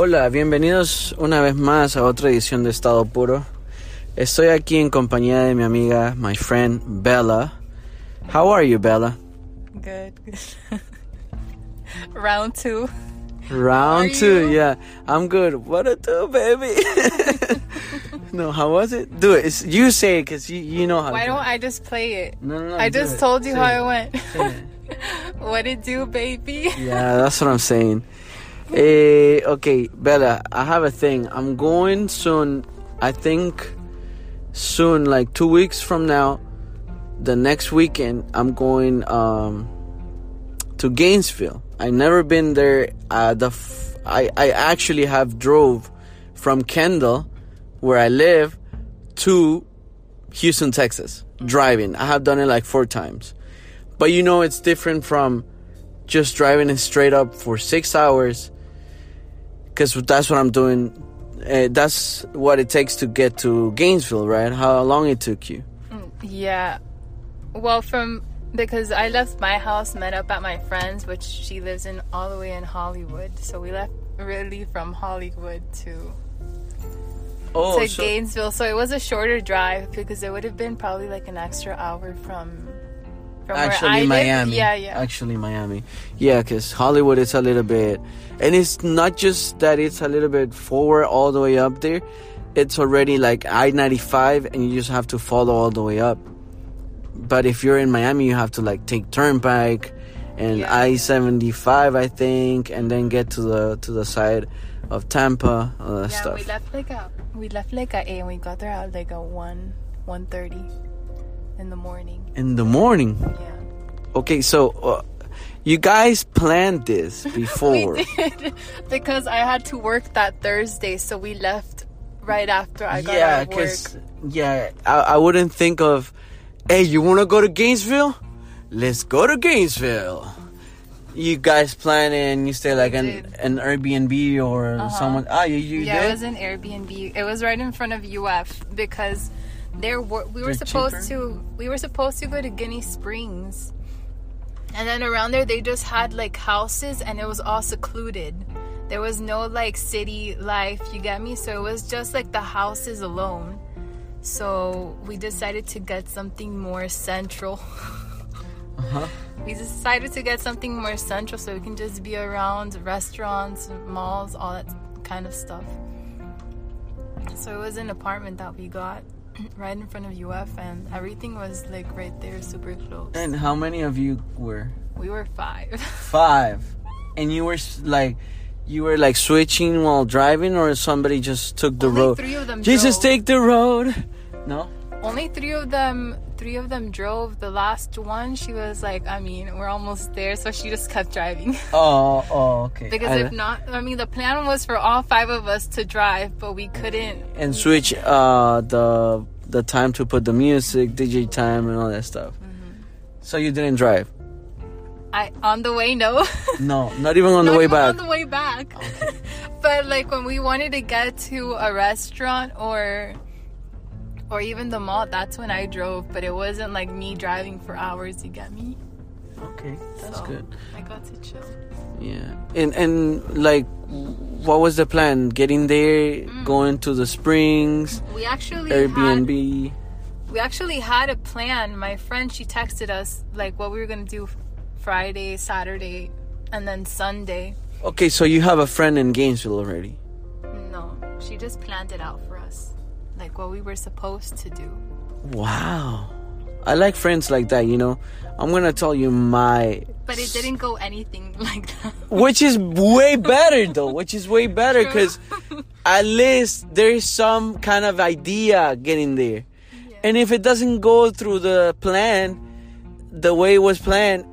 Hola, bienvenidos una vez más a otra edición de Estado Puro. Estoy aquí en compañía de mi amiga, my friend Bella. How are you, Bella? Good. Round two. Round two, you? yeah. I'm good. What to do, baby? no, how was it? Do it. It's, you say it because you, you know how Why don't I just play it? No, no, no. I just it. told you Say how it. it went. What it do, baby? Yeah, that's what I'm saying. Eh, okay, Bella, I have a thing. I'm going soon. I think soon, like two weeks from now, the next weekend, I'm going um, to Gainesville. I never been there. Uh, the f- I I actually have drove from Kendall, where I live, to Houston, Texas, driving. I have done it like four times, but you know it's different from just driving it straight up for six hours because that's what i'm doing uh, that's what it takes to get to gainesville right how long it took you Yeah. Well, from because I left my house, met up at my friend's, which she lives in all the way in Hollywood. So we left really from Hollywood to oh to Gainesville. So it was a shorter drive because it would have been probably like an extra hour from from actually where I miami live. Yeah, yeah. actually miami yeah because hollywood is a little bit and it's not just that it's a little bit forward all the way up there it's already like i-95 and you just have to follow all the way up but if you're in miami you have to like take turnpike and Yeah. i-75 i think and then get to the to the side of tampa all that yeah, stuff we left like a we left like a eight and we got there at like a one one thirty in the morning. in the morning Yeah. okay so uh, you guys planned this before We did because I had to work that Thursday, so we left right after I got yeah, out of work. because yeah, I, I wouldn't think of, hey, you want to go to Gainesville? Let's go to Gainesville. You guys plan and you stay like an did. an Airbnb or Uh-huh. someone. Ah, you you Yeah, it was an Airbnb. It was right in front of UF because there were we were They're supposed cheaper? to we were supposed to go to Ginnie Springs. And then around there they just had like houses and it was all secluded. There was no like city life, you get me? So it was just like the houses alone. So we decided to get something more central. Uh-huh. We decided to get something more central so we can just be around restaurants, malls, all that kind of stuff. So it was an apartment that we got right in front of UF, and everything was like right there, super close. And how many of you were? We were five. Five. And you were like, you were like switching while driving, or somebody just took the Only road. three of them Jesus, drove. take the road. No. Only three of them. Three of them drove. The last one, she was like, I mean, we're almost there, so she just kept driving. Oh, oh, okay. because I- if not, I mean, the plan was for all five of us to drive, but we couldn't. and switch uh the the time to put the music, DJ time, and all that stuff. Mm-hmm. So you didn't drive? I on the way, no. No, not even on the way back. On the way back. but like when we wanted to get to a restaurant or or even the mall, that's when I drove. But it wasn't like me driving for hours. You get me? Okay, that's So, good. I got to chill. Yeah, and and like, what was the plan? Getting there, Mm. going to the springs, We actually had Airbnb. we actually had a plan. My friend she texted us like what we were gonna do Friday, Saturday, and then Sunday. Okay, so you have a friend in Gainesville already. No, she just planned it out for us, like what we were supposed to do. Wow, I like friends like that. You know, I'm gonna tell you my But it didn't go anything like that. which is way better though which is way better because at least there's some kind of idea getting there and if it doesn't go through the plan the way it was planned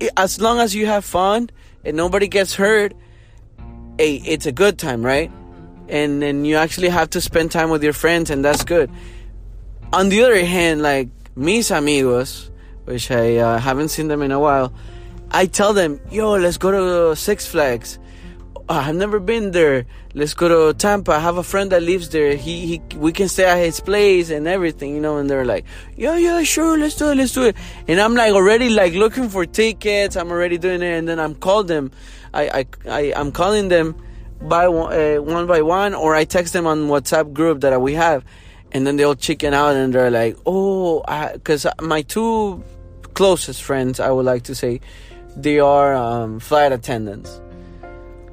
i- as long as you have fun and nobody gets hurt hey it's a good time right and then you actually have to spend time with your friends and that's good on the other hand like mis amigos which i uh, haven't seen them in a while I tell them, yo, let's go to Six Flags. "Oh, I've never been there. Let's go to Tampa. I have a friend that lives there. He, he, we can stay at his place and everything, you know. And they're like, yeah, yeah, sure, let's do it, let's do it. And I'm like already like looking for tickets. I'm already doing it, and then I'm called them. I, I, I I'm calling them by one, uh, one by one, or I text them on WhatsApp group that we have, and then they'll chicken out and they're like, "Oh," because my two closest friends, I would like to say, they are um, flight attendants.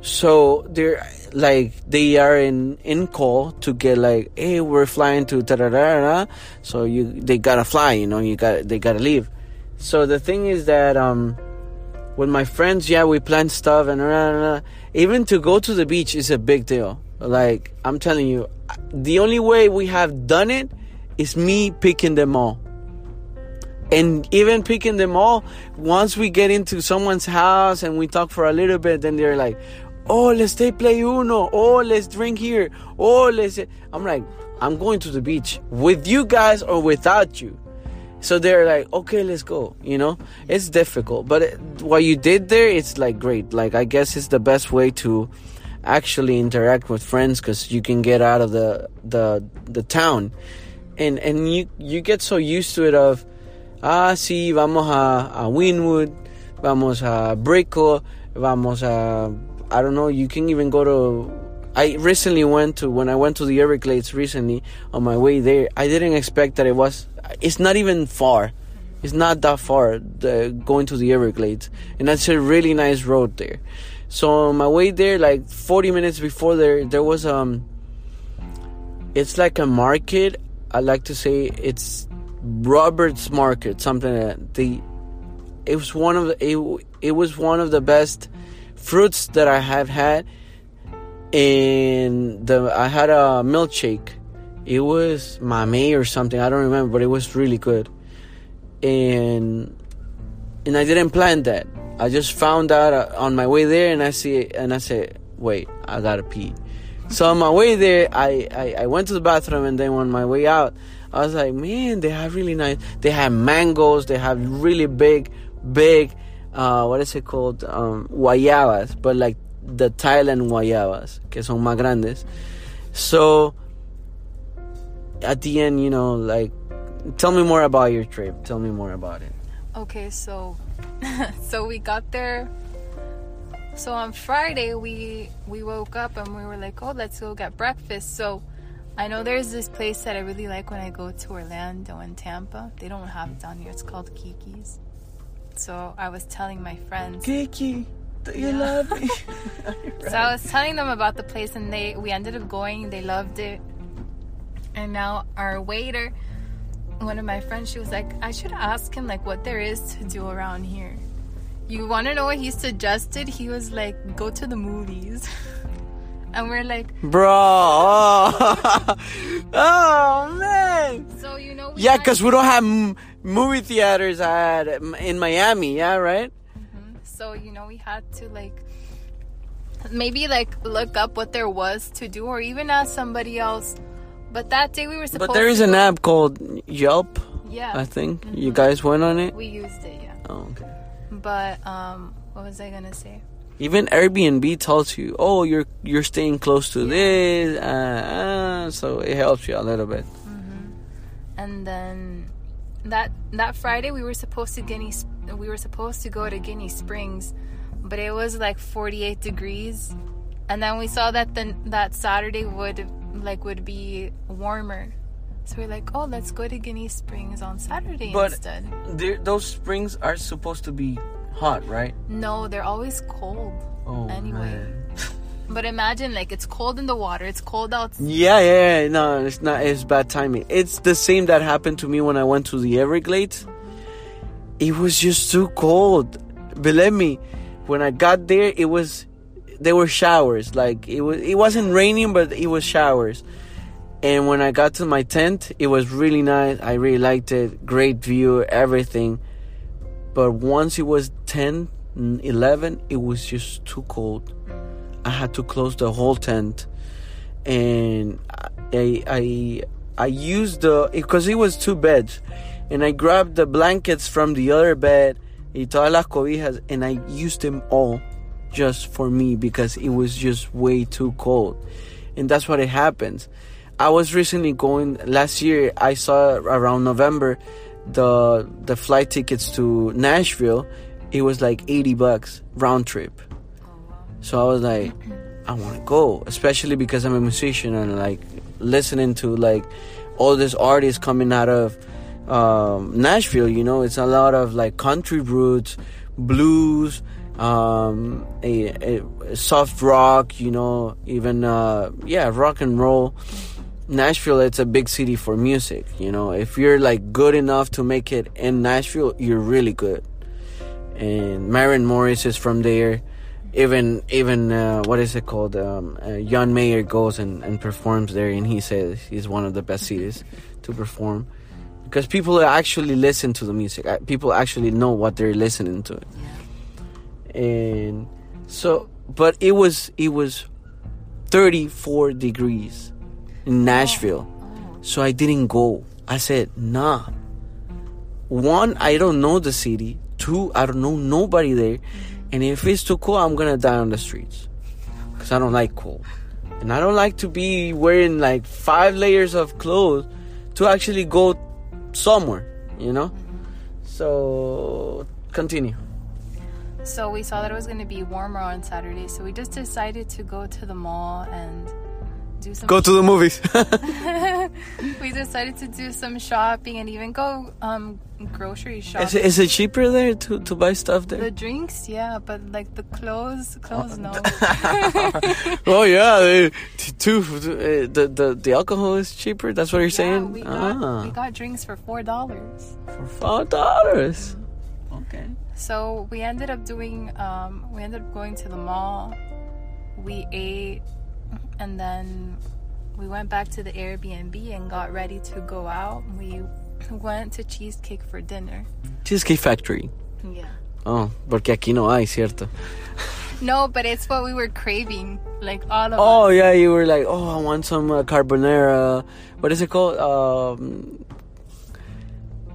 So they're like they are in in call to get like, hey, we're flying to da da da So you they gotta fly, you know, you got they gotta leave. So the thing is that um, with my friends, yeah, we plan stuff and uh, even to go to the beach is a big deal. Like I'm telling you, the only way we have done it is me picking them all. And even picking them all once we get into someone's house and we talk for a little bit then they're like oh let's stay play uno. Oh let's drink here. Oh let's i'm like i'm going to the beach with you guys or without you so they're like okay let's go you know it's difficult but it, what you did there it's like great like i guess it's the best way to actually interact with friends because you can get out of the the the town and and you you get so used to it of ah sí vamos a, a Wynwood vamos a Brickell vamos a I don't know. You can even go to. I recently went to when I went to the Everglades recently on my way there. I didn't expect that it was. It's not even far. It's not that far the, going to the Everglades, and that's a really nice road there. So on my way there, like 40 minutes before there, there was um. It's like a market. I like to say it's Robert's Market, something that the. It was one of the. It, it was one of the best fruits that I have had. And the I had a milkshake. It was mamey or something. I don't remember, but it was really good. And and I didn't plan that. I just found out uh, on my way there, and I see it, and I said, "Wait, I gotta pee." So on my way there, I, I, I went to the bathroom, and then on my way out, I was like, "Man, they have really nice. They have mangoes. They have really big, big uh, what is it called? Um, guayabas, but like the Thailand guayabas, que son más grandes. So at the end, you know, like, tell me more about your trip. Tell me more about it. Okay, so so we got there. So on Friday we we woke up and we were like, oh, let's go get breakfast. So I know there's this place that I really like when I go to Orlando and Tampa. They don't have it down here. It's called Keke's. So I was telling my friends. Kiki, do you yeah. love me? so I was telling them about the place, and they we ended up going. They loved it, and now our waiter, one of my friends, she was like, I should ask him like what there is to do around here. You want to know what he suggested? He was like, go to the movies. and we're like, bro, oh, oh man. So you know, yeah, because we don't have movie theaters at in Miami. Yeah, right. Mm-hmm. So you know, we had to like maybe like look up what there was to do, or even ask somebody else. But that day we were supposed. But there is an app called Yelp. Yeah. I think mm-hmm. you guys went on it. We used it. Yeah. Oh, okay. But um, what was I gonna say? Even Airbnb tells you, oh, you're you're staying close to yeah. this, uh, uh, so it helps you a little bit. Mm-hmm. And then that that Friday we were supposed to Ginnie we were supposed to go to Ginnie Springs, but it was like 48 degrees, and then we saw that the that Saturday would like would be warmer. So we're like, oh, let's go to Ginnie Springs on Saturday but instead. those springs are supposed to be hot, right? No, they're always cold. Oh, anyway. But imagine like it's cold in the water, it's cold outside. Yeah, yeah, yeah, no, it's not. It's bad timing. It's the same that happened to me when I went to the Everglades. It was just too cold. Believe me, when I got there, it was there were showers. Like it was, it wasn't raining, but it was showers. And when I got to my tent, it was really nice. I really liked it. Great view, everything. But once it was 10, 11, it was just too cold I had to close the whole tent, and I I I used the because it was two beds, and I grabbed the blankets from the other bed y todas las cobijas, and I used them all just for me because it was just way too cold, and that's what it happens. I was recently going last year. I saw around November the the flight tickets to Nashville. It was like eighty bucks round trip so I was like, I want to go, especially because I'm a musician and like listening to like all these artists coming out of um, Nashville. You know, it's a lot of like country roots, blues, um, a, a soft rock. You know, even uh, yeah, rock and roll. Nashville, it's a big city for music. You know, if you're like good enough to make it in Nashville, you're really good. And Maren Morris is from there. Even even uh, what is it called? Um, uh, John Mayer goes and, and performs there, and he says he's one of the best cities to perform because people actually listen to the music. Uh, People actually know what they're listening to. And so, but it was it was 34 degrees in oh. Nashville. So I didn't go. I said, nah. One, I don't know the city. Two, I don't know nobody there. And if it's too cold, I'm gonna die on the streets. Because I don't like cold. And I don't like to be wearing like five layers of clothes to actually go somewhere, you know? So, continue. So we saw that it was going to be warmer on Saturday, so we just decided to go to the mall and do some. Go to the movies. we decided to do some shopping and even go um, grocery shopping. is, it, is it cheaper there to, to buy stuff there? the drinks, yeah, but like the clothes, clothes, no. oh yeah, they, t- uh, the, the the alcohol is cheaper. That's what you're Yeah, saying. we got, ah, we got drinks for four dollars. for five dollars. Okay. So we ended up doing, um, we ended up going to the mall. We ate, and then we went back to the Airbnb and got ready to go out. We went to Cheesecake for dinner. Cheesecake Factory. Yeah. Oh, porque aquí no hay, cierto. No, but it's what we were craving, like all of Oh us. yeah, you were like, oh, I want some uh, carbonara. What is it called? Um,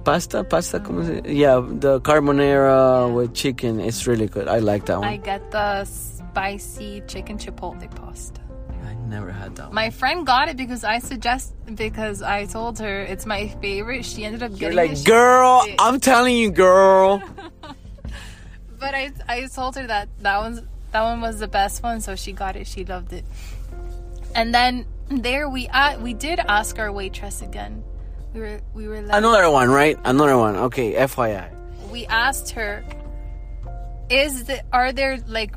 pasta, pasta. Como se? Yeah, the carbonara Yeah. with chicken. It's really good. I like that one. I get the spicy chicken chipotle pasta. I never had that one. My friend got it because I suggest because I told her it's my favorite. She ended up You're getting like, it. Girl. I'm telling you, girl. But I I told her that that one's that one was the best one, so she got it. She loved it. And then there we uh, we did ask our waitress again. We were we were like Another one, right? Another one. Okay, FYI. we asked her, is the are there like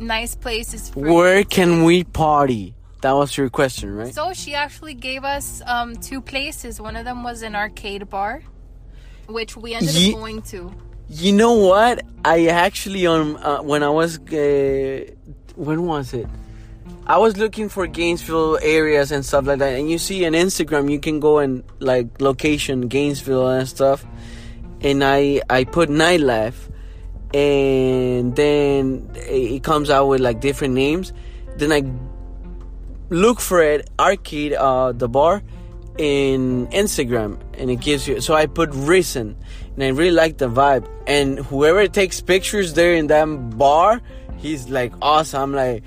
nice places for Where can we party? That was your question, right? So she actually gave us um, two places. One of them was an arcade bar, which we ended Ye- up going to. You know what? I actually on uh, when I was uh, when was it? I was looking for Gainesville areas and stuff like that, and you see on Instagram you can go and like location Gainesville and stuff, and I I put nightlife, and then it comes out with like different names. Then I look for it arcade uh the bar in Instagram and it gives you so I put Risen and I really like the vibe. And whoever takes pictures there in that bar he's like awesome. I'm like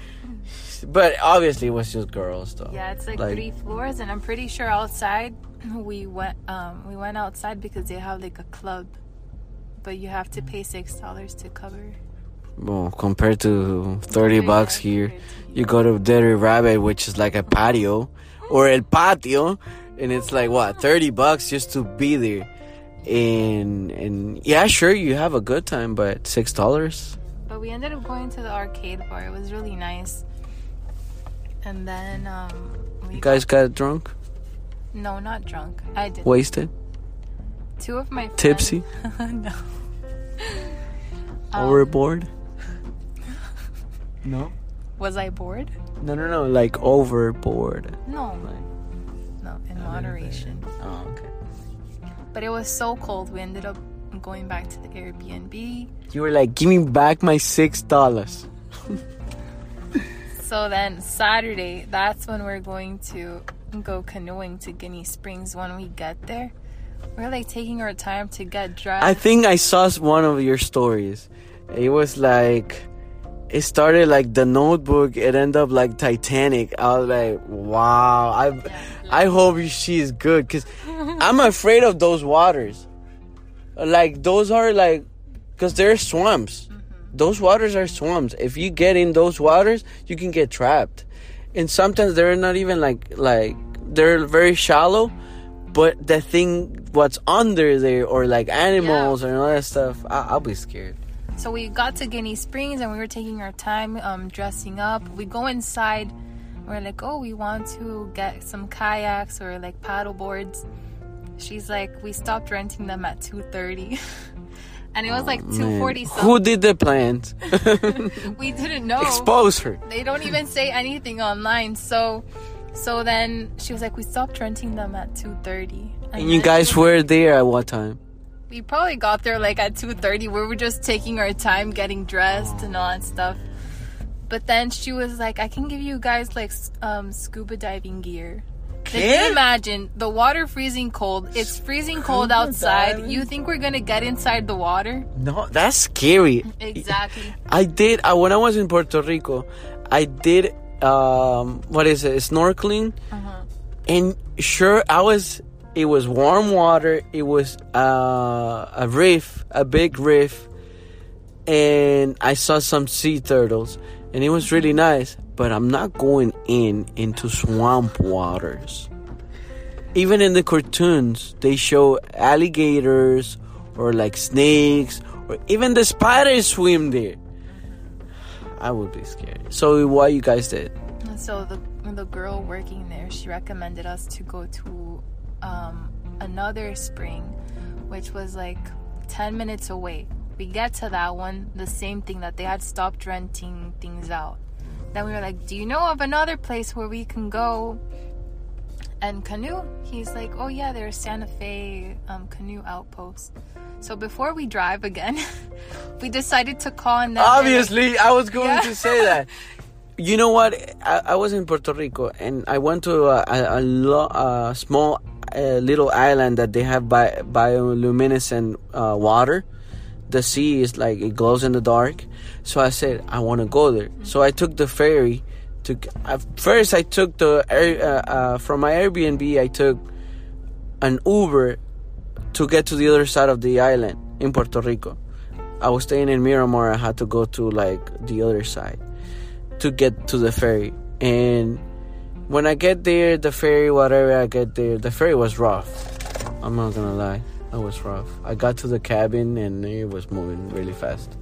but obviously it was just girls though Yeah, it's like, Like- three floors, and I'm pretty sure outside we went um, we went outside because they have like a club, but you have to pay six dollars to cover. well compared to 30 bucks Yeah, here you go to Dirty Rabbit which is like a patio or El Patio and it's like what 30 bucks just to be there and and yeah sure you have a good time but six dollars But we ended up going to the arcade bar. It was really nice. And then um, we you guys got drunk no, not drunk. I did. wasted Two of my friends, tipsy no. Um, overboard no Was I bored? no no no like overboard No, no, in moderation. oh okay But it was so cold. We ended up going back to the Airbnb. you were like give me back my six dollars So then Saturday, that's when we're going to go canoeing to Ginnie Springs when we get there. We're like taking our time to get dressed. I think I saw one of your stories. It was like it started like the notebook, it ended up like Titanic. I was like, wow. I I hope she's good cuz I'm afraid of those waters. Like those are like cuz they're swamps. Those waters are swamps. If you get in those waters, you can get trapped. And sometimes they're not even like like they're very shallow, but the thing what's under there or like animals Yeah. and all that stuff, I, I'll be scared. So we got to Ginnie Springs and we were taking our time um, dressing up. We go inside. We're like, oh, we want to get some kayaks or like paddle boards. She's like, we stopped renting them at two thirty, and it was like two Man, forty Who did the plans? We didn't know. Expose her. They don't even say anything online. So, so then she was like, we stopped renting them at two thirty. And you guys were there at what time? we probably got there like at 2.30 we were just taking our time getting dressed and all that stuff but then she was like i can give you guys like um, scuba diving gear can you imagine the water freezing cold it's freezing cold outside you think we're gonna get inside the water No, that's scary. exactly I did uh, when I was in Puerto Rico. I did um, what is it? Snorkeling, Uh-huh. and sure, I was. It was warm water. It was uh, a reef, a big reef, and I saw some sea turtles, and it was really nice. But I'm not going in into swamp waters. Even in the cartoons, they show alligators or like snakes, or even the spiders swim there. I would be scared. So what you guys did? So the the girl working there, she recommended us to go to um, another spring, which was like ten minutes away. We get to that one, the same thing that they had stopped renting things out. Then we were like, "Do you know of another place where we can go and canoe?" He's like, "Oh yeah, there's Santa Fe um, canoe outpost." So before we drive again, we decided to call and then we're like- Obviously, I was going Yeah. to say that. You know what? I, I was in Puerto Rico and I went to a, a, a, lo, a small uh, little island that they have bi- bioluminescent uh, water. The sea is like it glows in the dark. So I said I want to go there. So I took the ferry. To at first I took the air, uh, uh, from my Airbnb. I took an Uber to get to the other side of the island in Puerto Rico. I was staying in Miramar. I had to go to like the other side to get to the ferry. And when I get there, the ferry, whatever I get there, the ferry was rough. I'm not gonna lie, it was rough. I got to the cabin and it was moving really fast.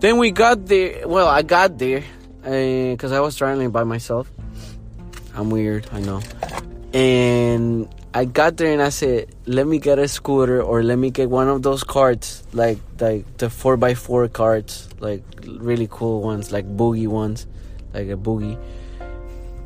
Then we got there. Well, I got there eh, because I was traveling by myself. I'm weird, I know. And I got there and I said, "Let me get a scooter or let me get one of those carts, like like the four x four carts, like really cool ones, like boogie ones, like a boogie."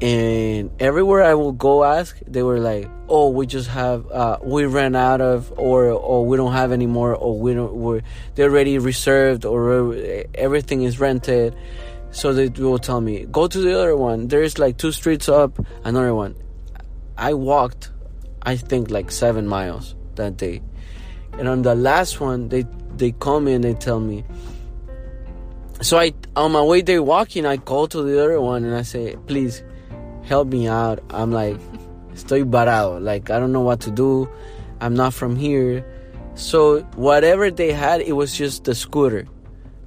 And everywhere I will go ask, they were like, "Oh, we just have, uh, we ran out of, or or we don't have any more, or we don't, we're they're already reserved, or uh, everything is rented." So they will tell me, "Go to the other one. There's like two streets up, another one." I walked, I think like seven miles that day, and on the last one, they they call me and they tell me. So I on my way there walking, I call to the other one and I say, "Please, help me out." I'm like, "Estoy parado. Like I don't know what to do. I'm not from here." So whatever they had, it was just the scooter,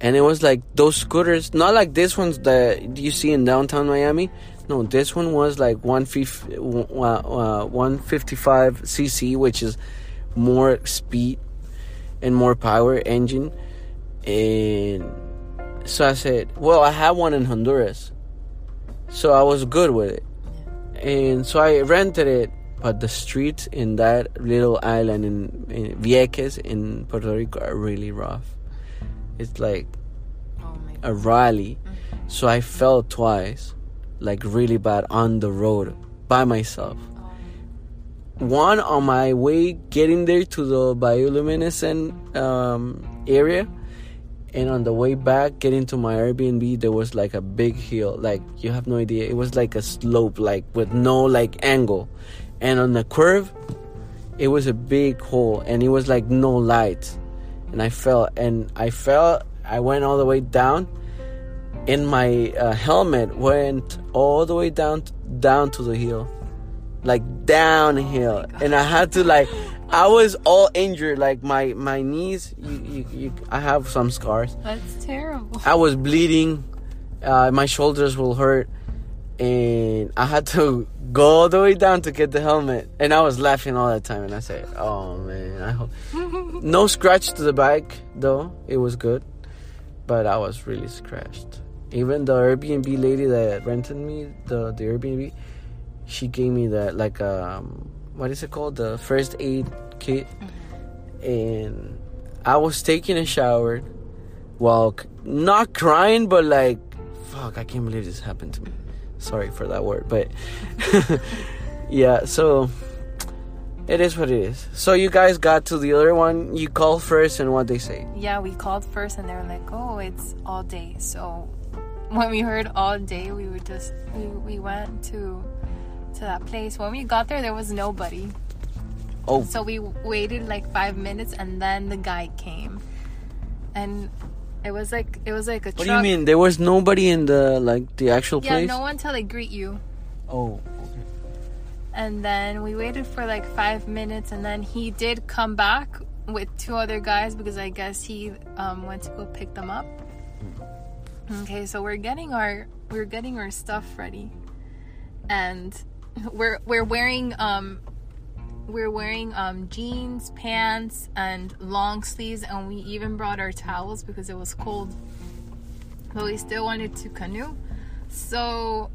and it was like those scooters, not like this ones that you see in downtown Miami. No, this one was like 150, uh, 155 cc, which is more speed and more power engine. And so I said, well, I had one in Honduras, so I was good with it. And so I rented it, but the streets in that little island in, in Vieques in Puerto Rico are really rough. It's like oh a rally. So I fell twice, like really bad on the road by myself. One on my way getting there to the bioluminescent um, area, and on the way back getting to my Airbnb, there was like a big hill. Like you have no idea. It was like a slope, like with no like angle, and on the curve, it was a big hole, and it was like no light And I fell, and I fell. I went all the way down, and my uh, helmet went all the way down down to the hill like downhill, and I had to like. I was all injured, like my my knees. You, you, you, I have some scars. That's terrible. I was bleeding. Uh, my shoulders will hurt, and I had to go all the way down to get the helmet. And I was laughing all the time. And I said, "Oh man, I hope no scratch to the bike though. It was good, but I was really scratched. Even the Airbnb lady that rented me the the Airbnb, she gave me that like um what is it called the first aid kit, mm-hmm. and I was taking a shower while c- not crying, but like, fuck, I can't believe this happened to me. Sorry for that word, but yeah, so it is what it is. So you guys got to the other one. You called first, and what they say? Yeah, we called first and they were like, oh, it's all day. So when we heard all day, we were just, we, we went to to that place. When we got there, there was nobody. Oh, So we waited like five minutes and then the guy came. And it was like, it was like a what truck. do you mean? There was nobody in the like the actual Yeah, place? no one to like greet you. Oh, okay. And then we waited for like five minutes, and then he did come back with two other guys because I guess he um, went to go pick them up. Okay, so we're getting our we're getting our stuff ready, and we're we're wearing um we're wearing um jeans, pants, and long sleeves, and we even brought our towels because it was cold. But we still wanted to canoe, so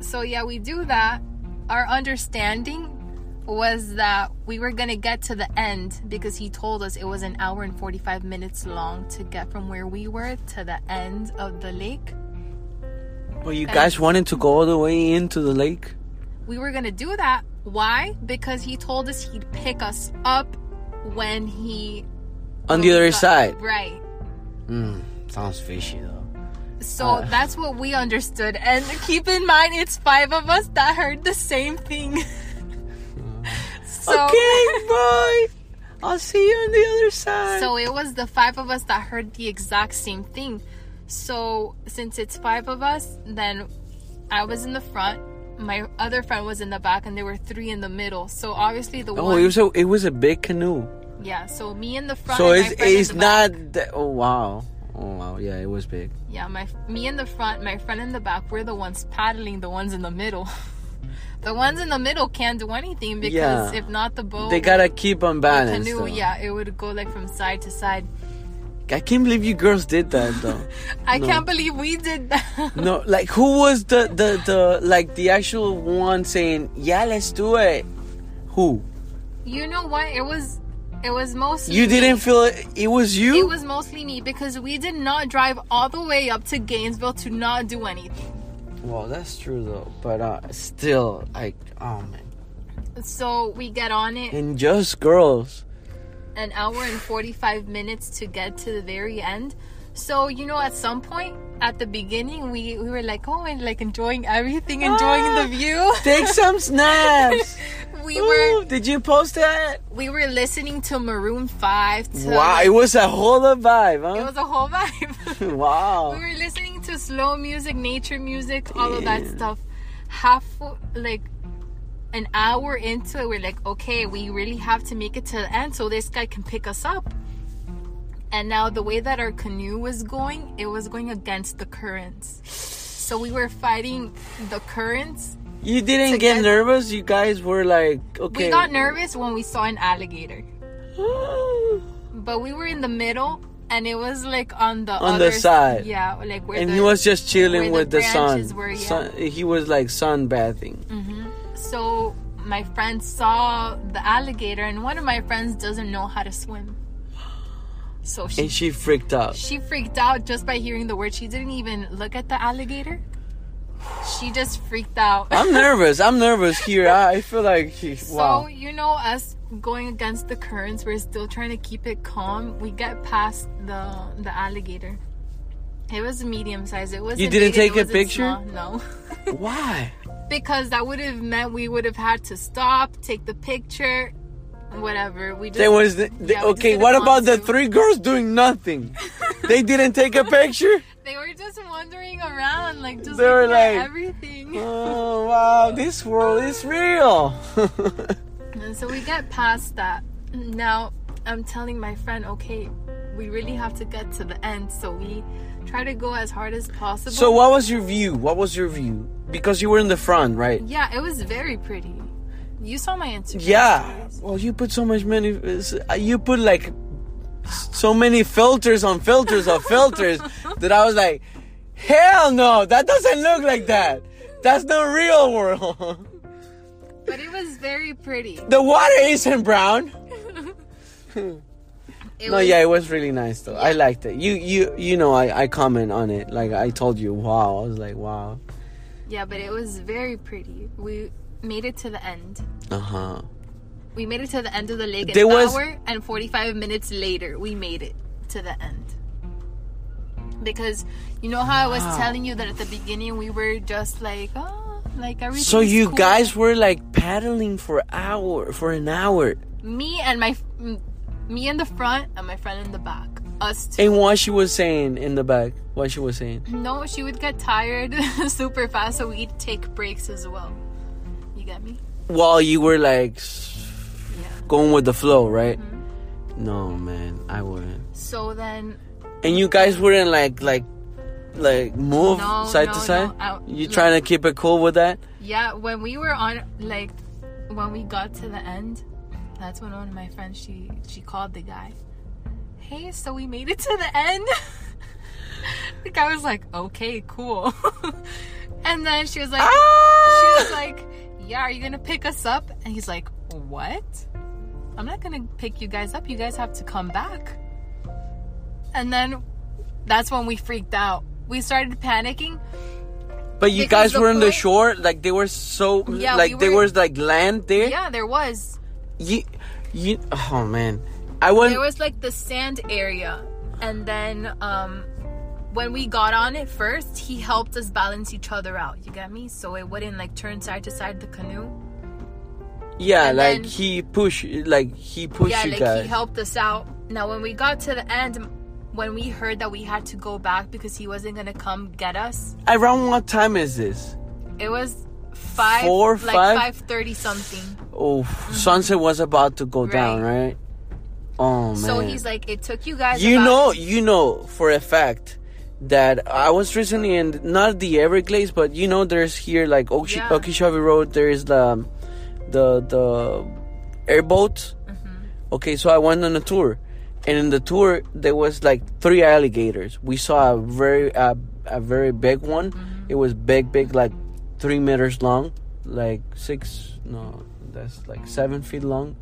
so yeah, we do that. Our understanding was that we were gonna get to the end because he told us it was an hour and 45 minutes long to get from where we were to the end of the lake. Well, you guys wanted to go all the way into the lake? We were gonna do that. Why? Because he told us he'd pick us up when he On the other got- side. Right. Mm, sounds fishy though. So Uh. that's what we understood. And keep in mind, it's five of us that heard the same thing. so, okay, bye. I'll see you on the other side. So it was the five of us that heard the exact same thing. So since it's five of us, then I was in the front, my other friend was in the back, and there were three in the middle. So obviously the oh, one, it was a it was a big canoe. yeah. So me in the front. So and it's my friend in it's not. That, oh wow. Oh wow. Yeah, it was big. Yeah, my me in the front, my friend in the back. We're the ones paddling. The ones in the middle. the ones in the middle can't do anything because Yeah. if not the boat, They gotta keep on balance. canoe, though. yeah, it would go like from side to side. I can't believe you girls did that though. I No. can't believe we did that. no, like who was the the the like the actual one saying, "Yeah, let's do it." Who? You know what? It was it was mostly You didn't feel it. It was you. It was mostly me because we did not drive all the way up to Gainesville to not do anything. well, that's true though. But uh, still, like, oh man, So we get on it and just girls. An hour and 45 minutes to get to the very end. So, you know, at some point at the beginning, we, we were like, oh, and like enjoying everything, enjoying Ah. the view. Take some snaps. we Ooh, were did you post that? we were listening to Maroon 5 to Wow, like- it was a whole vibe, it was a whole vibe. wow. we were listening to slow music, nature music, all of that stuff. Half like an hour into it, we're like, okay, we really have to make it to the end so this guy can pick us up. And now the way that our canoe was going, it was going against the currents. So we were fighting the currents. You didn't get get- nervous. You guys were like, okay. We got nervous when we saw an alligator. But we were in the middle and it was like on the On the other side. Yeah, like where and the, he was just chilling with the the, sun. were, yeah. sun. He was like sunbathing. Mm-hmm. So my friend saw the alligator, and one of my friends doesn't know how to swim. So she And she freaked out. she freaked out just by hearing the word. She didn't even look at the alligator. She just freaked out. I'm nervous. I'm nervous here. I I feel like, he, So wow. you know, us going against the currents, we're still trying to keep it calm. We get past the the alligator. It was a medium size. It was. You didn't take a picture? No. Why? Because that would have meant we would have had to stop, take the picture, whatever. We just There was the, the- Yeah, okay. What about the three girls doing nothing? they didn't take a picture. They were just wandering around, like just They were like- everything. Oh wow, this world is real. And so we get past that. Now I'm telling my friend, okay, we really have to get to the end. So we try to go as hard as possible. so what was your view? What was your view? Because you were in the front, right? yeah, it was very pretty. You saw my Instagram. Yeah. stories. Well, you put so much many. You put like so many filters on filters of filters that I was like, hell no, that doesn't look like that. That's the real world. But it was very pretty. the water isn't brown. It No, was, yeah, it was really nice though. I liked it. You, you, you know, I, I comment on it. Like I told you, wow. I was like, wow. Yeah, but it was very pretty. We made it to the end. Uh huh. We made it to the end of the lake an There was- hour and 45 minutes later. We made it to the end. Because you know how I was telling you that at the beginning we were just like, oh, like everything. So you guys were like paddling for hour for an hour. me and my, me in the front and my friend in the back. Us two. And what she was saying in the back, what she was saying. No, she would get tired super fast, so we'd take breaks as well. You get me? While you were like Yeah. going with the flow, right? Mm-hmm. No, man, I wouldn't. So then, And you guys wouldn't like like like move No, side no, to no, side. I- you no. trying to keep it cool with that? yeah, when we were on, like, when we got to the end, that's when one of my friends she she called the guy. Hey, so we made it to the end. the guy was like, "Okay, cool," and then she was like, Ah! she was like, "Yeah, are you gonna pick us up?" And he's like, "What? I'm not gonna pick you guys up. You guys have to come back." And then that's when we freaked out. We started panicking. But you Because guys were on the shore, like they were so Yeah, like we there were- was like land there. Yeah, there was. You, you. Oh man, I went. There was like the sand area, and then um, when we got on it first, he helped us balance each other out. You get me? So it wouldn't like turn side to side the canoe. yeah, and like then- he pushed, like he pushed yeah, you like guys. he helped us out. Now when we got to the end, when we heard that we had to go back because he wasn't gonna come get us, Around what time is this? it was five, Four, like five thirty something. Oh, sunset was about to go down, Mm-hmm. Right. right? Oh man. So he's like, it took you guys. you about- know, you know for a fact that I was recently in not the Everglades, but you know, there's here like Oki- Yeah. Okeechobee Road. There is the the the airboat. Mm-hmm. Okay, so I went on a tour, and in the tour there was like three alligators. We saw a very uh, a very big one. Mm-hmm. It was big, big, like three meters long, like six. No, that's like seven feet long,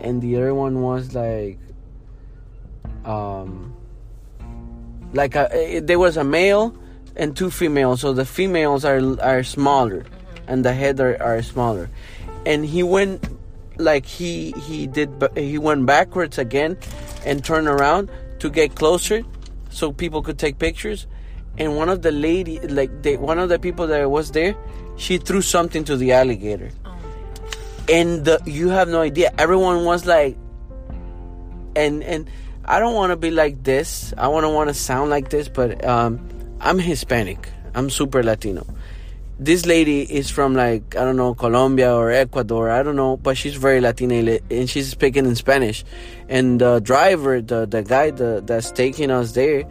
and the other one was like, um, like a, eh, there was a male and two females. So the females are are smaller, and the head are, are smaller, and he went like he he did he went backwards again and turned around to get closer so people could take pictures. And one of the lady like the, one of the people that was there she threw something to the alligator and the, you have no idea. Everyone was like and and i don't want to be like this. I want to want to sound like this but um i'm hispanic. I'm super latino. This lady is from like I don't know Colombia or Ecuador, I don't know, but she's very Latina and she's speaking in Spanish. And the driver, the the guy the, that's taking us there,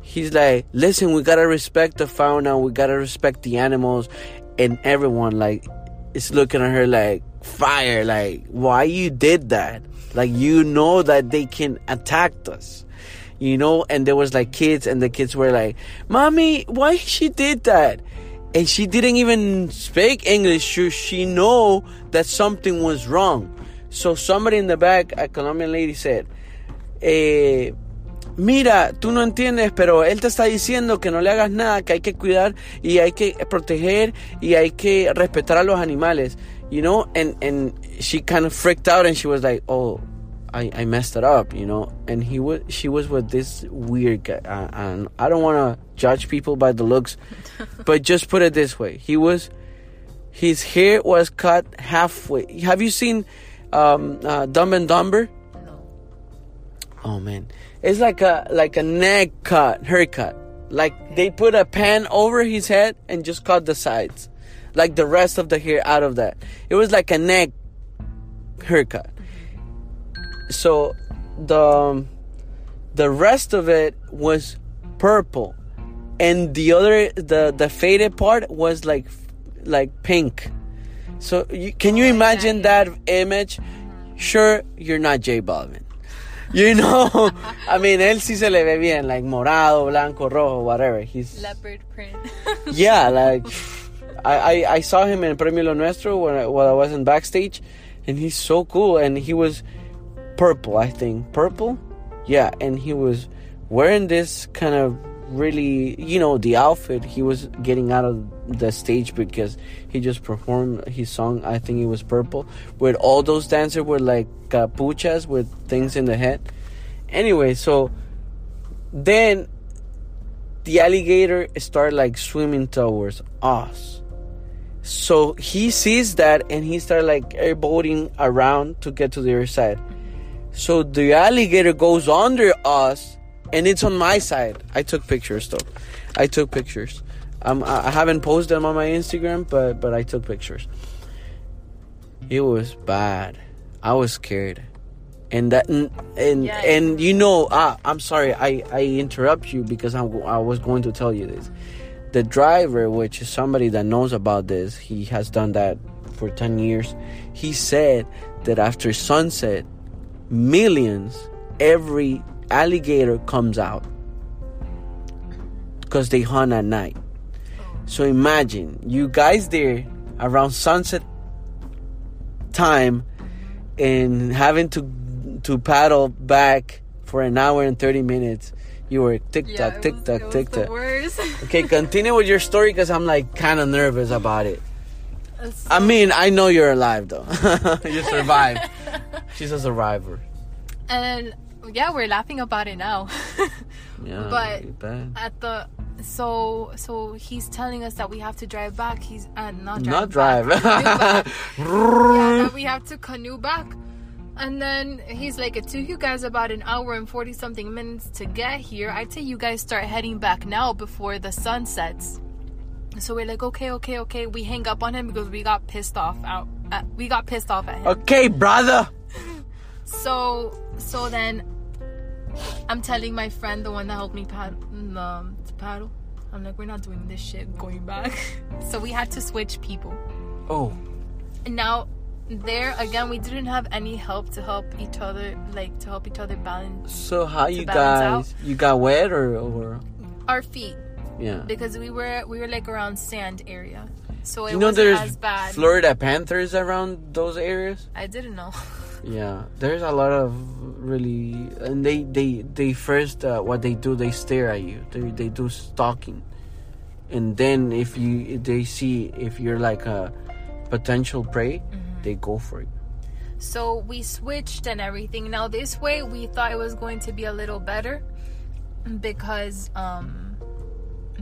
he's like, "Listen, we gotta respect the fauna, we gotta respect the animals," and everyone like is looking at her like fire, like why you did that? Like you know that they can attack us you know? And there was like kids and the kids were like mommy why she did that? And she didn't even speak english. So she know that something was wrong. So somebody in the back a colombian lady said eh, mira tú no entiendes pero él te está diciendo que no le hagas nada que hay que cuidar y hay que proteger y hay que respetar a los animales you know and and she kind of freaked out and she was like oh I, I messed it up, you know, and he was she was with this weird guy, uh, and I don't want to judge people by the looks, but just put it this way: he was, his hair was cut halfway. Have you seen um, uh, Dumb and Dumber? no. Oh man, it's like a like a neck cut, haircut. Like they put a pan over his head and just cut the sides. Like the rest of the hair out of that. It was like a neck haircut. So the um, the rest of it was purple, and the other the the faded part was like like pink. So you, can you Oh, imagine that image? Sure, you're not J Balvin. You know, I mean, él sí se le ve bien, like morado, blanco, rojo, whatever. He's Leopard print. yeah, like I, I, I saw him in Premio Lo Nuestro when I, while I was in backstage, and he's so cool. And he was purple, I think, purple, yeah. And he was wearing this kind of really, you know, the outfit. He was getting out of the stage because he just performed his song. I think it was purple, with all those dancers were like capuchas with things in the head. Anyway, so then the alligator started like swimming towards us. So he sees that and he started like airboating around to get to the other side. So the alligator goes under us and it's on my side. I took pictures though. I took pictures. Um, I haven't posted them on my Instagram, but but I took pictures. It was bad. I was scared, and that and and, Yeah. and you know, ah, I'm sorry, I I interrupt you because I I was going to tell you this. The driver, which is somebody that knows about this, he has done that for ten years. He said that after sunset, millions every alligator comes out because they hunt at night. So imagine you guys there around sunset time and having to to paddle back for an hour and 30 minutes. You were tick tock, it tick tock, tick tock. Okay, continue with your story because I'm like kind of nervous about it. So- I mean, I know you're alive though. you survived. She's a survivor. and yeah, we're laughing about it now. Yeah, But- At the so so he's telling us that we have to drive back. He's uh, not drive. Not back, drive. yeah, that we have to canoe back. And then he's like, it took you guys about an hour and 40 something minutes to get here. I'd say you guys start heading back now before the sun sets. So we're like, okay, okay, okay. We hang up on him because we got pissed off out. At, we got pissed off at him. okay, brother. So so then I'm telling my friend, the one that helped me paddle, um, to paddle. I'm like, we're not doing this shit going back. so we had to switch people. Oh, And now there again, we didn't have any help to help each other, like to help each other balance so how you guys? You got wet or or our feet yeah? because we were we were like around sand area. So it You know there's as bad. Florida Panthers around those areas. I didn't know. Yeah, there's a lot of really, and they they they first uh, what they do they stare at you. They they do stalking, and then if you they see if you're like a potential prey, Mm-hmm. They go for it So we switched and everything. Now this way we thought it was going to be a little better because um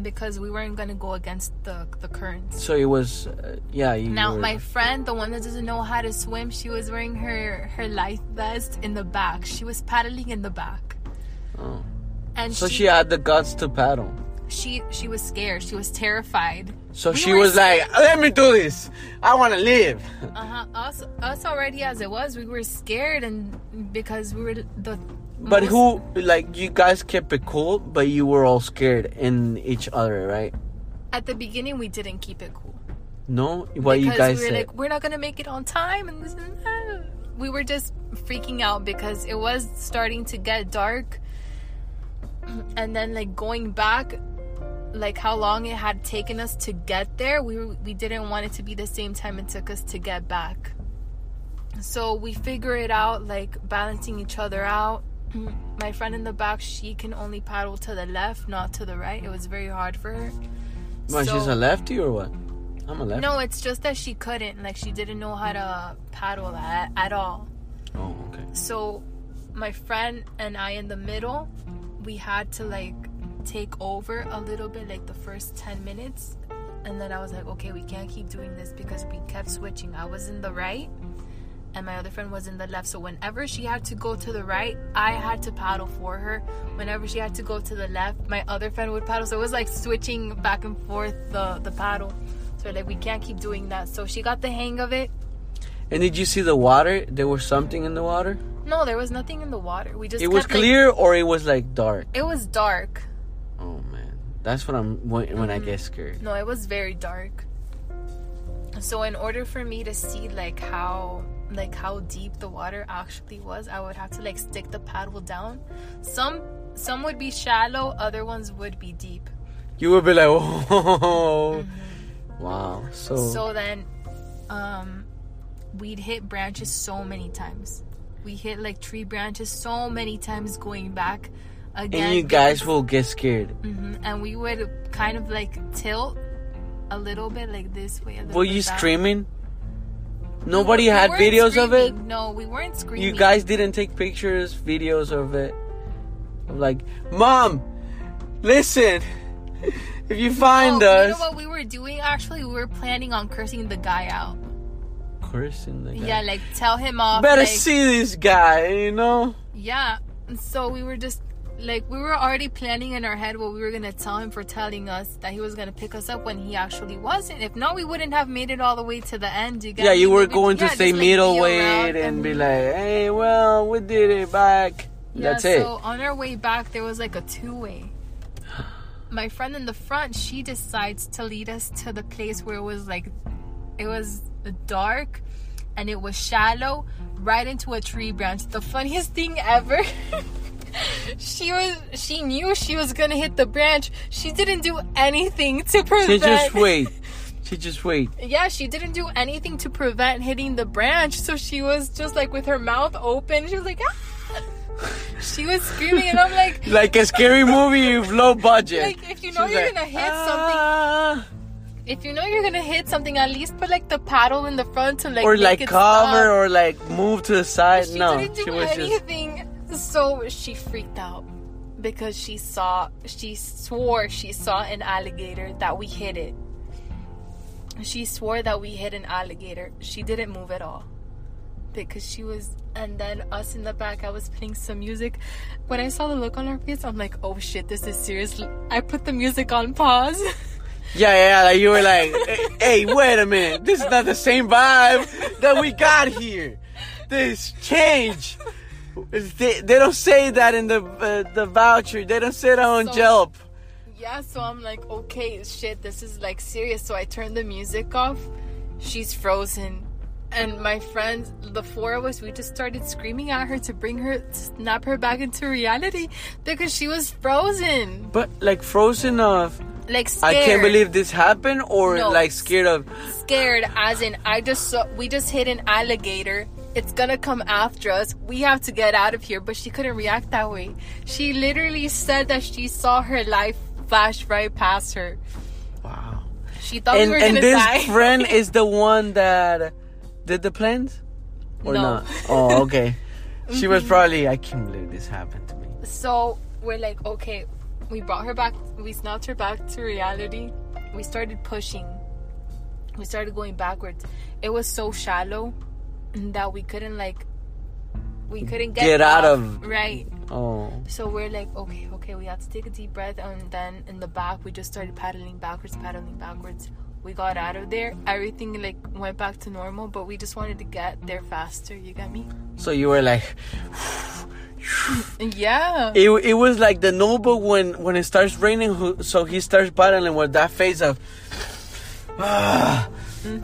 because we weren't going to go against the the currents. So it was, uh, yeah. You Now were- my friend, the one that doesn't know how to swim, she was wearing her her life vest in the back. She was paddling in the back. Oh. And So she had the guts to paddle. She she was scared. She was terrified. So We she was like, "Let me do this. I want to live." Uh-huh. Us us already as it was, we were scared and because we were the But most- who, like, you guys kept it cool, but you were all scared in each other, right? at the beginning we didn't keep it cool. No, what you because guys we were said. like, we're not gonna make it on time, and this and that. We were just freaking out because it was starting to get dark, and then like going back, like how long it had taken us to get there, we we didn't want it to be the same time it took us to get back. So we figure it out, like balancing each other out. My friend in the back, she can only paddle to the left, not to the right. It was very hard for her. What, she's a lefty or what? I'm a lefty. no, it's just that she couldn't. Like, she didn't know how to paddle at, at all. Oh, okay. So, my friend and I in the middle, we had to, like, take over a little bit, like, the first 10 minutes. And then I was like, okay, we can't keep doing this because we kept switching. I was in the right, and my other friend was in the left. So, whenever she had to go to the right, I had to paddle for her. Whenever she had to go to the left, my other friend would paddle. So, it was like switching back and forth the, the paddle. So like we can't keep doing that. So she got the hang of it. And did you see the water? There was something in the water. No, there was nothing in the water. We just It was kept, like- clear, or it was like dark. it was dark. Man, that's what I'm when, when I get scared. No, it was very dark. So in order for me to see like how like how deep the water actually was, I would have to like stick the paddle down. Some some would be shallow, other ones would be deep. You would be like, oh, wow. So, So then um we'd hit branches so many times. We hit like tree branches so many times going back again. and you guys will get scared. Mhm, and we would kind of like tilt a little bit like this way. A little Were you back. screaming? Nobody We had videos of it. No, we weren't screaming. You guys didn't take pictures, videos of it. I'm like, mom, listen. If you find Oh, us, You know what we were doing? Actually, we were planning on cursing the guy out. cursing the guy. Yeah, like tell him off. Better like, see this guy, you know. Yeah. So we were just like we were already planning in our head what we were gonna tell him for telling us that he was gonna pick us up when he actually wasn't. If not, we wouldn't have made it all the way to the end. You get Yeah, you were going to stay just, like, be middleweight around and be like, hey, well, we did it back. Yeah, That's it. so on our way back, there was like a two way. My friend in the front, she decides to lead us to the place where it was like, it was dark and it was shallow, right into a tree branch. The funniest thing ever. she was she knew she was gonna hit the branch she didn't do anything to prevent She just wait. She just wait. yeah, she didn't do anything to prevent hitting the branch. So she was just like with her mouth open. She was like, ah! she was screaming, and I'm like, Like a scary movie, with low budget. like if you know She's you're like, gonna hit something, "Ah." if you know you're gonna hit something, at least put like the paddle in the front to like or like cover stop. or like move to the side. She no, didn't do she was just. So she freaked out because she saw, she swore she saw an alligator that we hit it. She swore that we hit an alligator. She didn't move at all because she was. And then us in the back, I was playing some music. When I saw the look on her face, I'm like, oh shit, this is serious. I put the music on pause. Yeah, yeah, like you were like, hey, wait a minute, this is not the same vibe that we got here. This change. They, they don't say that in the uh, the voucher. They don't say that on So- Yelp. Yeah, so I'm like, okay, shit, this is like serious. So I turned the music off. She's frozen. And my friends, the four of us, we just started screaming at her to bring her, to snap her back into reality because she was frozen. But like frozen of, Like scared. I can't believe this happened, or No. like scared of. Scared, as in, I just saw, we just hit an alligator. It's gonna come after us. We have to get out of here. But she couldn't react that way. She literally said that she saw her life flash right past her. Wow. She thought And we were and gonna this die. friend is the one that did the plans, or No. not? Oh, okay. She was probably. I can't believe this happened to me. So we're like, okay, we brought her back, we snapped her back to reality. We started pushing. We started going backwards. It was so shallow that we couldn't like, we couldn't get, Get out off. of- right. Oh. So we're like, okay, okay, we have to take a deep breath, and then in the back, we just started paddling backwards, paddling backwards. We got out of there. Everything like went back to normal, but we just wanted to get there faster. You get me? So you were like, Yeah. it, it was like the notebook when when it starts raining. So he starts battling with that face of, ah,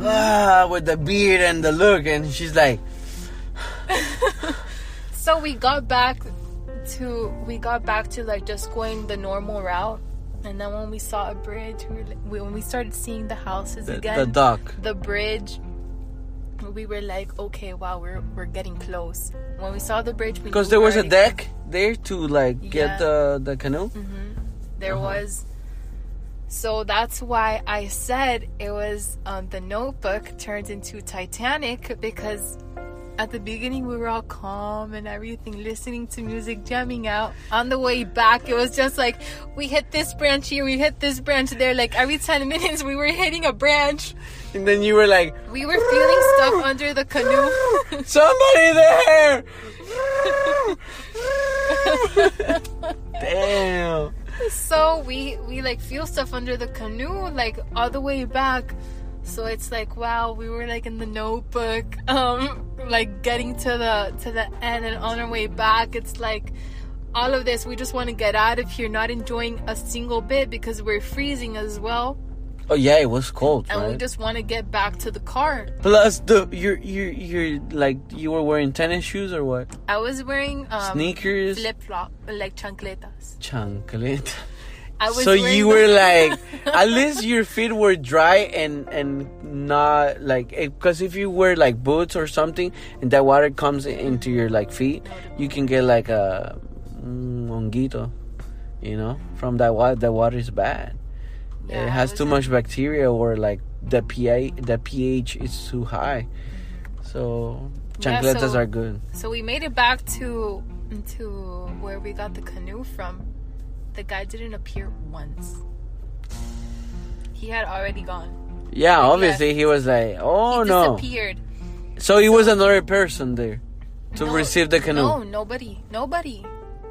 ah, with the beard and the look, and she's like, So we got back to we got back to like just going the normal route, and then when we saw a bridge, we were, we, when we started seeing the houses the, again, the dock, the bridge, we were like, okay, wow, we're we're getting close. When we saw the bridge, Because there was a deck there to like Yeah. get the the canoe. There Uh-huh. was. So that's why I said it was um, the Notebook turned into Titanic because at the beginning we were all calm and everything, listening to music, jamming out. On the way back, it was just like we hit this branch here, we hit this branch there. Like every ten minutes, we were hitting a branch. And then you were like, We were feeling stuff under the canoe. somebody there! Damn. so we we like feel stuff under the canoe like all the way back So it's like wow, we were like in the notebook, um, like getting to the to the end and on our way back, it's like all of this, we just want to get out of here, not enjoying a single bit because we're freezing as well. Oh yeah, it was cold, And right? we just want to get back to the car. Plus, the you're you're you're like you were wearing tennis shoes or what? I was wearing um, Sneakers, flip flop, like chancletas. chancleta. I was So you were like, at least your feet were dry and and not like because if you wear like boots or something and that water comes into your like feet, you can get like a mm, honguito, you know, from that water. That water is bad. Yeah, it has too much bacteria or like the pH the pH is too high. So Yeah, chancletas so- are good. So we made it back to to where we got the canoe from. The guy didn't appear once. He had already gone. Yeah, Like, obviously he was like, oh he no. disappeared. So it was another person there to No, receive the canoe. No, nobody. Nobody.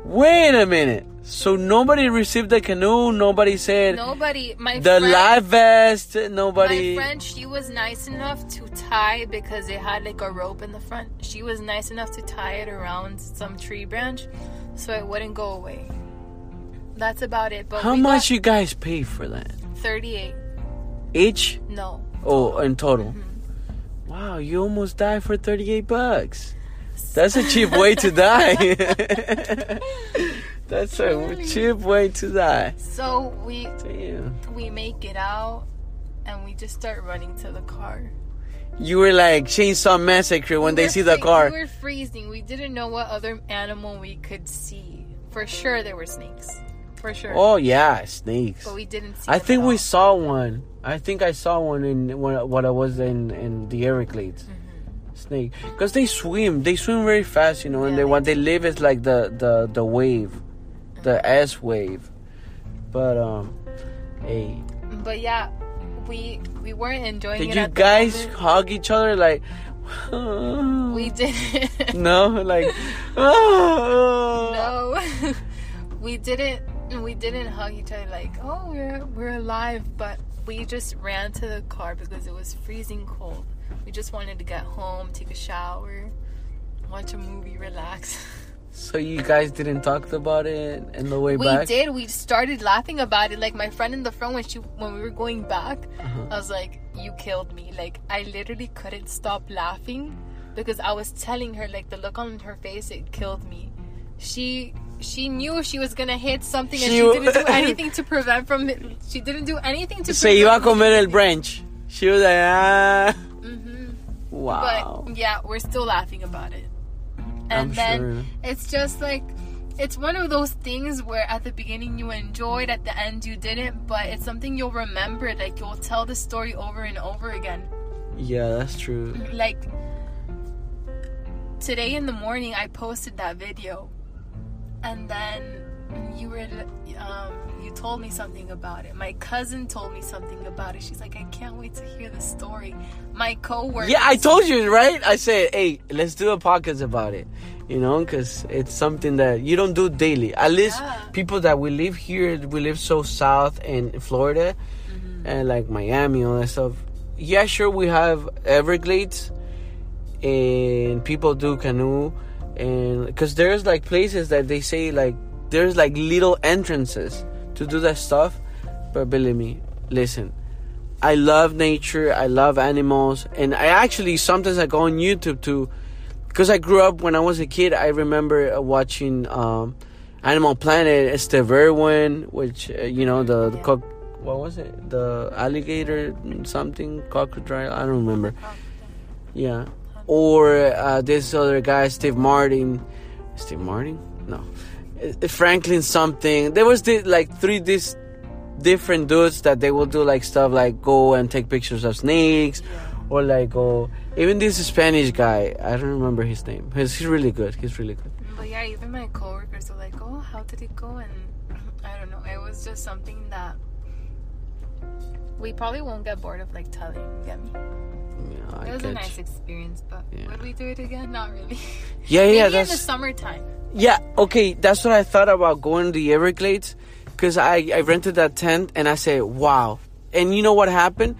Wait a minute. So nobody received the canoe. Nobody said Nobody. My the friend, life vest. Nobody. My friend, she was nice enough to tie because it had like a rope in the front. She was nice enough to tie it around some tree branch so it wouldn't go away. That's about it. But How much you guys pay for that? 38. Each? No. Oh, in total. Mm-hmm. Wow, you almost died for thirty-eight bucks. That's a cheap way to die. That's a Really? cheap way to die. So we Damn. we make it out and we just start running to the car. You were like Chainsaw Massacre when We they see the car. We were freezing. We didn't know what other animal we could see. For sure there were snakes. For sure. Oh yeah, snakes. But we didn't see I think we saw one. I think I saw one in when, when I was in in the Everglades. Mm-hmm. Snake, because they swim. They swim very fast, you know. and Yeah, they they what they live is like the the the wave, the. S wave. But um, hey, But yeah, we we weren't enjoying it. did you guys hug each other like? We didn't. no, like oh. no. we didn't we didn't hug each other like, "Oh, we're we're alive," but we just ran to the car because it was freezing cold. We just wanted to get home, take a shower, watch a movie, relax. So you guys didn't talk about it in the way we back? did. We started laughing about it. Like my friend in the front when she when we were going back, Uh-huh. I was like, "You killed me!" Like I literally couldn't stop laughing because I was telling her like the look on her face it killed me. She she knew she was gonna hit something and She didn't do anything to prevent from it. She didn't do anything to. Se iba a prevent comer el branch. She was like, ah. Mhm. Wow. But yeah, we're still laughing about it. And I'm then sure. it's just like it's one of those things where at the beginning you enjoyed, at the end you didn't, but it's something you'll remember. Like you'll tell the story over and over again. Yeah, that's true. Like today in the morning, I posted that video, and then you were um, you told me something about it. My cousin told me something about it. She's like, I can't wait to hear the story. My coworker. Yeah, I told you, right? I said, hey, let's do a podcast about it. You know, because it's something that you don't do daily. At least Yeah. people that we live here, we live so south in Florida Mm-hmm. and like Miami, all that stuff. Yeah, sure, we have Everglades and people do canoe. And because there's like places that they say, like, there's like little entrances to do that stuff. But believe me, listen, I love nature. I love animals, and I actually sometimes I go on YouTube to, because I grew up when I was a kid. I remember uh, watching um, Animal Planet, Steve Irwin, which uh, you know the, the cock, what was it? The alligator something crocodile. I don't remember. Yeah, or uh, this other guy, Steve Martin. Steve Martin? No, Uh, Franklin something. There was the, like three this different dudes that they will do like stuff like go and take pictures of snakes or like go even this Spanish guy I don't remember his name he's, he's really good he's really good But yeah, even my coworkers were like, "Oh, how did it go?" And I don't know. It was just something that we probably won't get bored of, like telling. Get me? Yeah, I It was a nice you. experience, but Yeah. would we do it again? Not really. yeah Maybe yeah in the that's summertime. yeah okay that's what I thought about going to the Everglades because I, I rented that tent and I said wow and you know what happened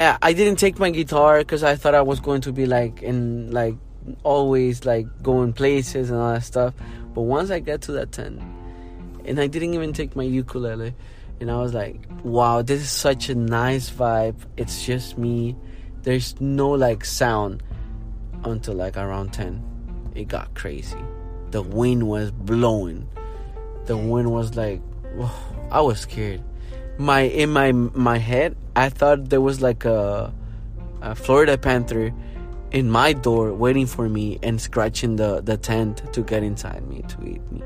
I I didn't take my guitar because I thought I was going to be like in like always like going places and all that stuff. But once I get to that tent, and I didn't even take my ukulele, and I was like, wow, this is such a nice vibe. It's just me. There's no like sound until like around 10. It got crazy. The wind was blowing. The wind was like, whoa, I was scared. My in my my head, I thought there was like a, a Florida panther in my door waiting for me and scratching the, the tent to get inside me to eat me.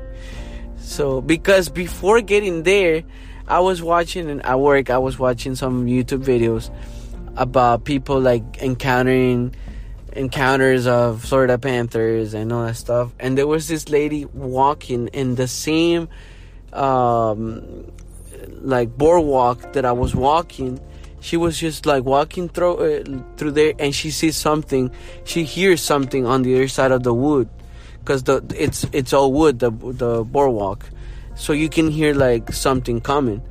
So because before getting there, I was watching and at work I was watching some YouTube videos about people like encountering encounters of Florida Panthers and all that stuff. And there was this lady walking in the same um, like boardwalk that I was walking. She was just like walking through uh, through there, and she sees something. She hears something on the other side of the wood, because the it's it's all wood the the boardwalk, so you can hear like something coming.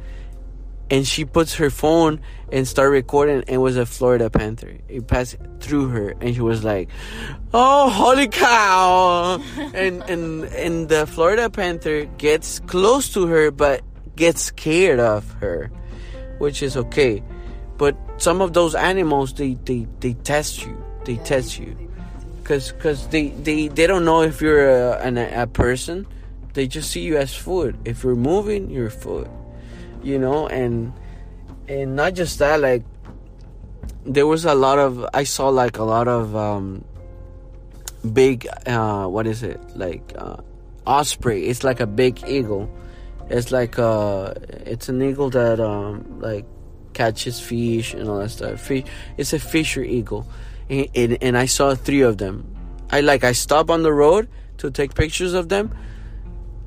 And she puts her phone and start recording. And it was a Florida Panther. It passed through her, and she was like, "Oh, holy cow!" and and and the Florida Panther gets close to her, but gets scared of her, which is okay. But some of those animals, they they, they test you. They test you, cause cause they, they they don't know if you're a, an, a person. They just see you as food. If you're moving, you're food. You know, and and not just that, like there was a lot of I saw like a lot of um big uh what is it? Like uh osprey. It's like a big eagle. It's like uh it's an eagle that um like catches fish and all that stuff. Fish it's a fisher eagle. And, and, and i saw three of them. I like i stopped on the road to take pictures of them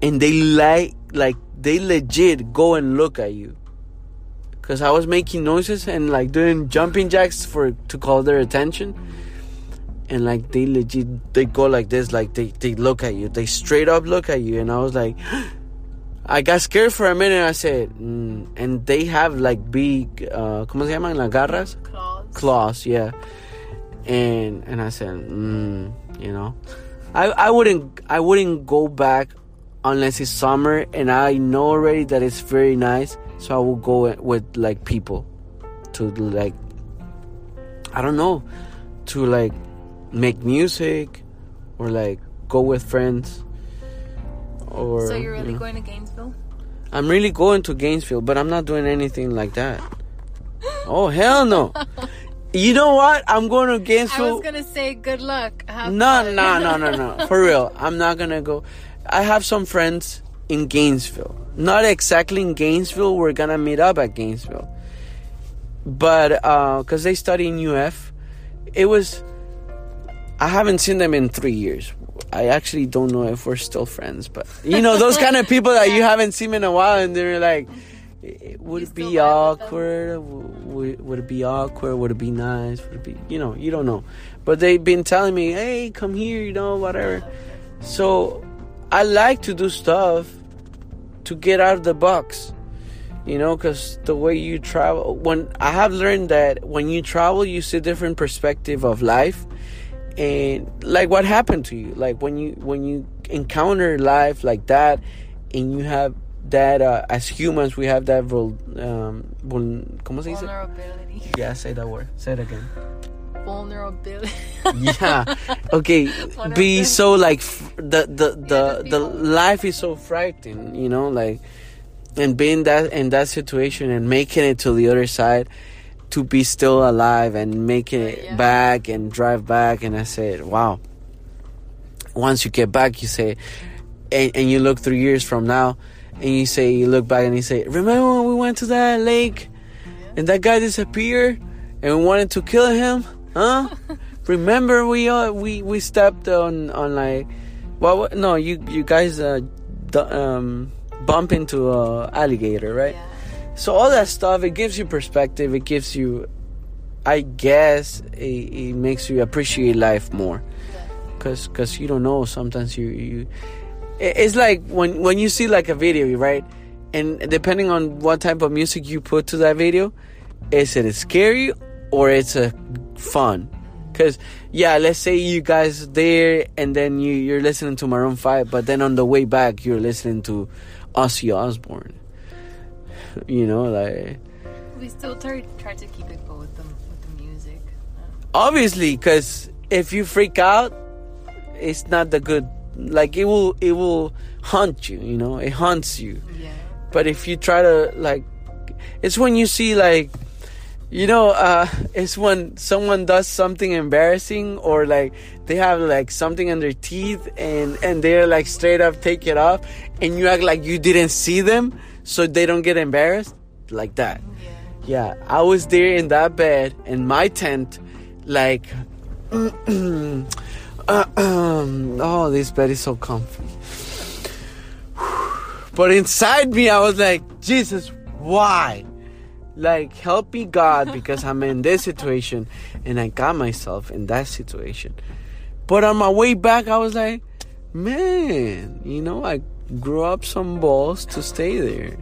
and they like like they legit go and look at you. Because i was making noises and like doing jumping jacks for to call their attention. And like they legit they go like this like they, they look at you. They straight up look at you. And i was like i got scared for a minute. I said mm. and they have like big uh como se llaman? Las garras? Claws. claws yeah. And and i said mm, you know. I i wouldn't i wouldn't go back unless it's summer and i know already that it's very nice so i will go with like people to like i don't know to like make music or like go with friends or So you're really you know. going to Gainesville? i'm really going to gainesville but i'm not doing anything like that oh hell no you know what i'm going to Gainesville. I was gonna say good luck. Have no, fun. no, no, no, no. For real, I'm not gonna go. I have some friends in Gainesville. Not exactly in Gainesville. We're gonna meet up at Gainesville, but uh, because they study in UF, it was. I haven't seen them in three years. I actually don't know if we're still friends, but you know those kind of people that you haven't seen in a while, and they're like, would it be still vibe with them? awkward? Would, would it be awkward? Would it be nice? Would it be, you know, you don't know. But they've been telling me, hey, come here, you know, whatever. So I like to do stuff to get out of the box, you know, because the way you travel, when I have learned that when you travel, you see different perspective of life. And like what happened to you, like when you when you encounter life like that, and you have that uh, as humans we have that vul, um, vul, ¿cómo se dice? Vulnerability. Yeah, say that word. Say it again. Vulnerability. yeah. Okay. Be so like f- the the the be the life is so frightening, you know, like and being that in that situation and making it to the other side to be still alive and making it Yeah. back and drive back and I said, wow. Once you get back, you say, and, and you look three years from now, and you say, you look back and you say, remember when we went to that lake, and that guy disappeared, and we wanted to kill him, huh? remember we uh, we we stepped on on like, well, no, you you guys uh, d- um bump into a alligator, right? yeah. So all that stuff, it gives you perspective. It gives you, I guess, it, it makes you appreciate life more. Cause, cause you don't know. Sometimes you, you, it's like when when you see like a video, right? And depending on what type of music you put to that video, is it scary or it's a fun. Cause yeah, let's say you guys there and then you you're listening to Maroon Five, but then on the way back you're listening to Ozzy Osbourne. You know, like We still try, try to keep it cool with the, with the music. obviously, because if you freak out, it's not the good. Like it will it will haunt you. You know, it haunts you. Yeah. But if you try to like, it's when you see like, you know, uh, it's when someone does something embarrassing or like they have like something on their teeth and and they're like straight up take it off and you act like you didn't see them so they don't get embarrassed like that. Yeah. Yeah, I was there in that bed in my tent, like, oh, this bed is so comfy. But inside me, I was like, Jesus, why? Like, help me, God, because I'm in this situation and I got myself in that situation. But on my way back, I was like, man, you know, I grew up some balls to stay there.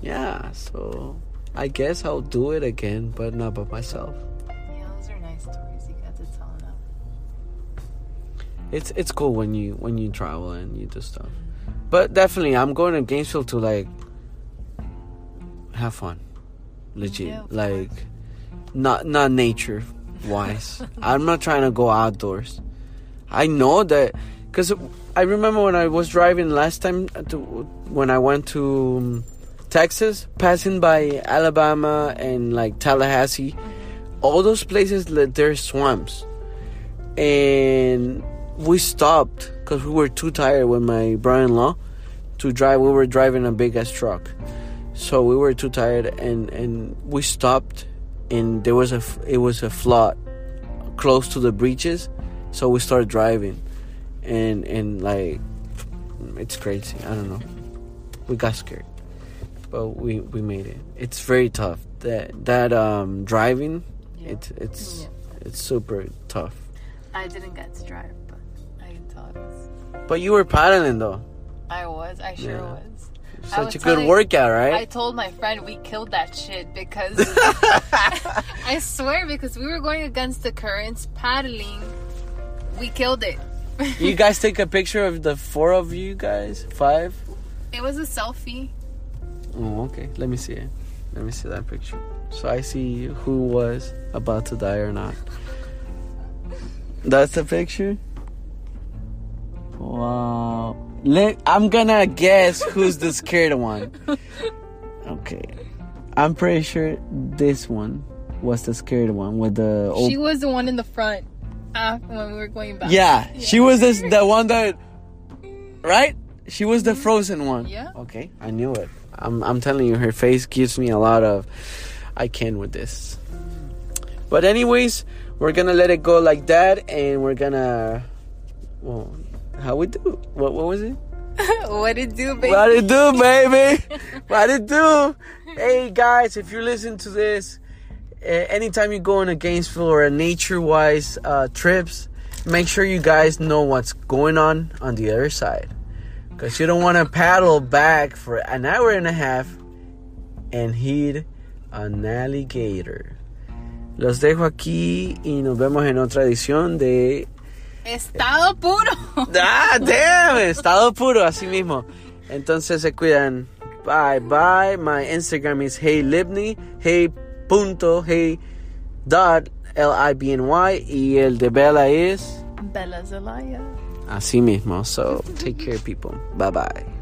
Yeah, so I guess I'll do it again, but not by myself. Yeah, those are nice stories you got to tell. It's it's cool when you when you travel and you do stuff. But definitely, I'm going to Gainesville to like have fun, legit. Yeah, like not not nature wise. I'm not trying to go outdoors. I know that because I remember when I was driving last time to when I went to um, Texas, passing by Alabama and like Tallahassee, all those places like, there's swamps, and we stopped because we were too tired with my brother-in-law to drive. We were driving a big ass truck, so we were too tired, and and we stopped, and there was a it was a flood close to the breaches, so we started driving, and and like it's crazy. I don't know. We got scared, but we we made it. It's very tough. That that um driving, Yeah. it's it's Yeah. it's super tough. I didn't get to drive, but I can tell it was. But you were paddling though. I was. I sure Yeah. was. Such a good telling- workout, right? I told my friend we killed that shit because I swear because we were going against the currents paddling, we killed it. you guys take a picture of the four of you guys, five. It was a selfie. Oh, okay. Let me see it. Let me see that picture. So I see who was about to die or not. That's the picture. Wow. Let, I'm gonna guess who's the scared one. Okay. I'm pretty sure this one was the scared one with the old She was the one in the front uh, when we were going back. Yeah, she was this, the one that, right? She was the frozen one. Yeah. Okay, I knew it. I'm, I'm telling you, her face gives me a lot of, I can with this. But anyways, we're gonna let it go like that, and we're gonna, well, how we do? What, what was it? what it do, baby? What it do, baby? what it do? Hey guys, if you listen to this, uh, anytime you go on a Gainesville or a nature-wise uh, trips, make sure you guys know what's going on on the other side, because you don't want to paddle back for an hour and a half and hit an alligator. Los dejo aquí y nos vemos en otra edición de Estado puro. Ah, damn, estado puro, así mismo. Entonces se cuidan. Bye, bye. My Instagram is hey libny, hey punto, hey dot L I B N Y y el de Bella is Bella Zelaya. así mismo. So take care, people. Bye, bye.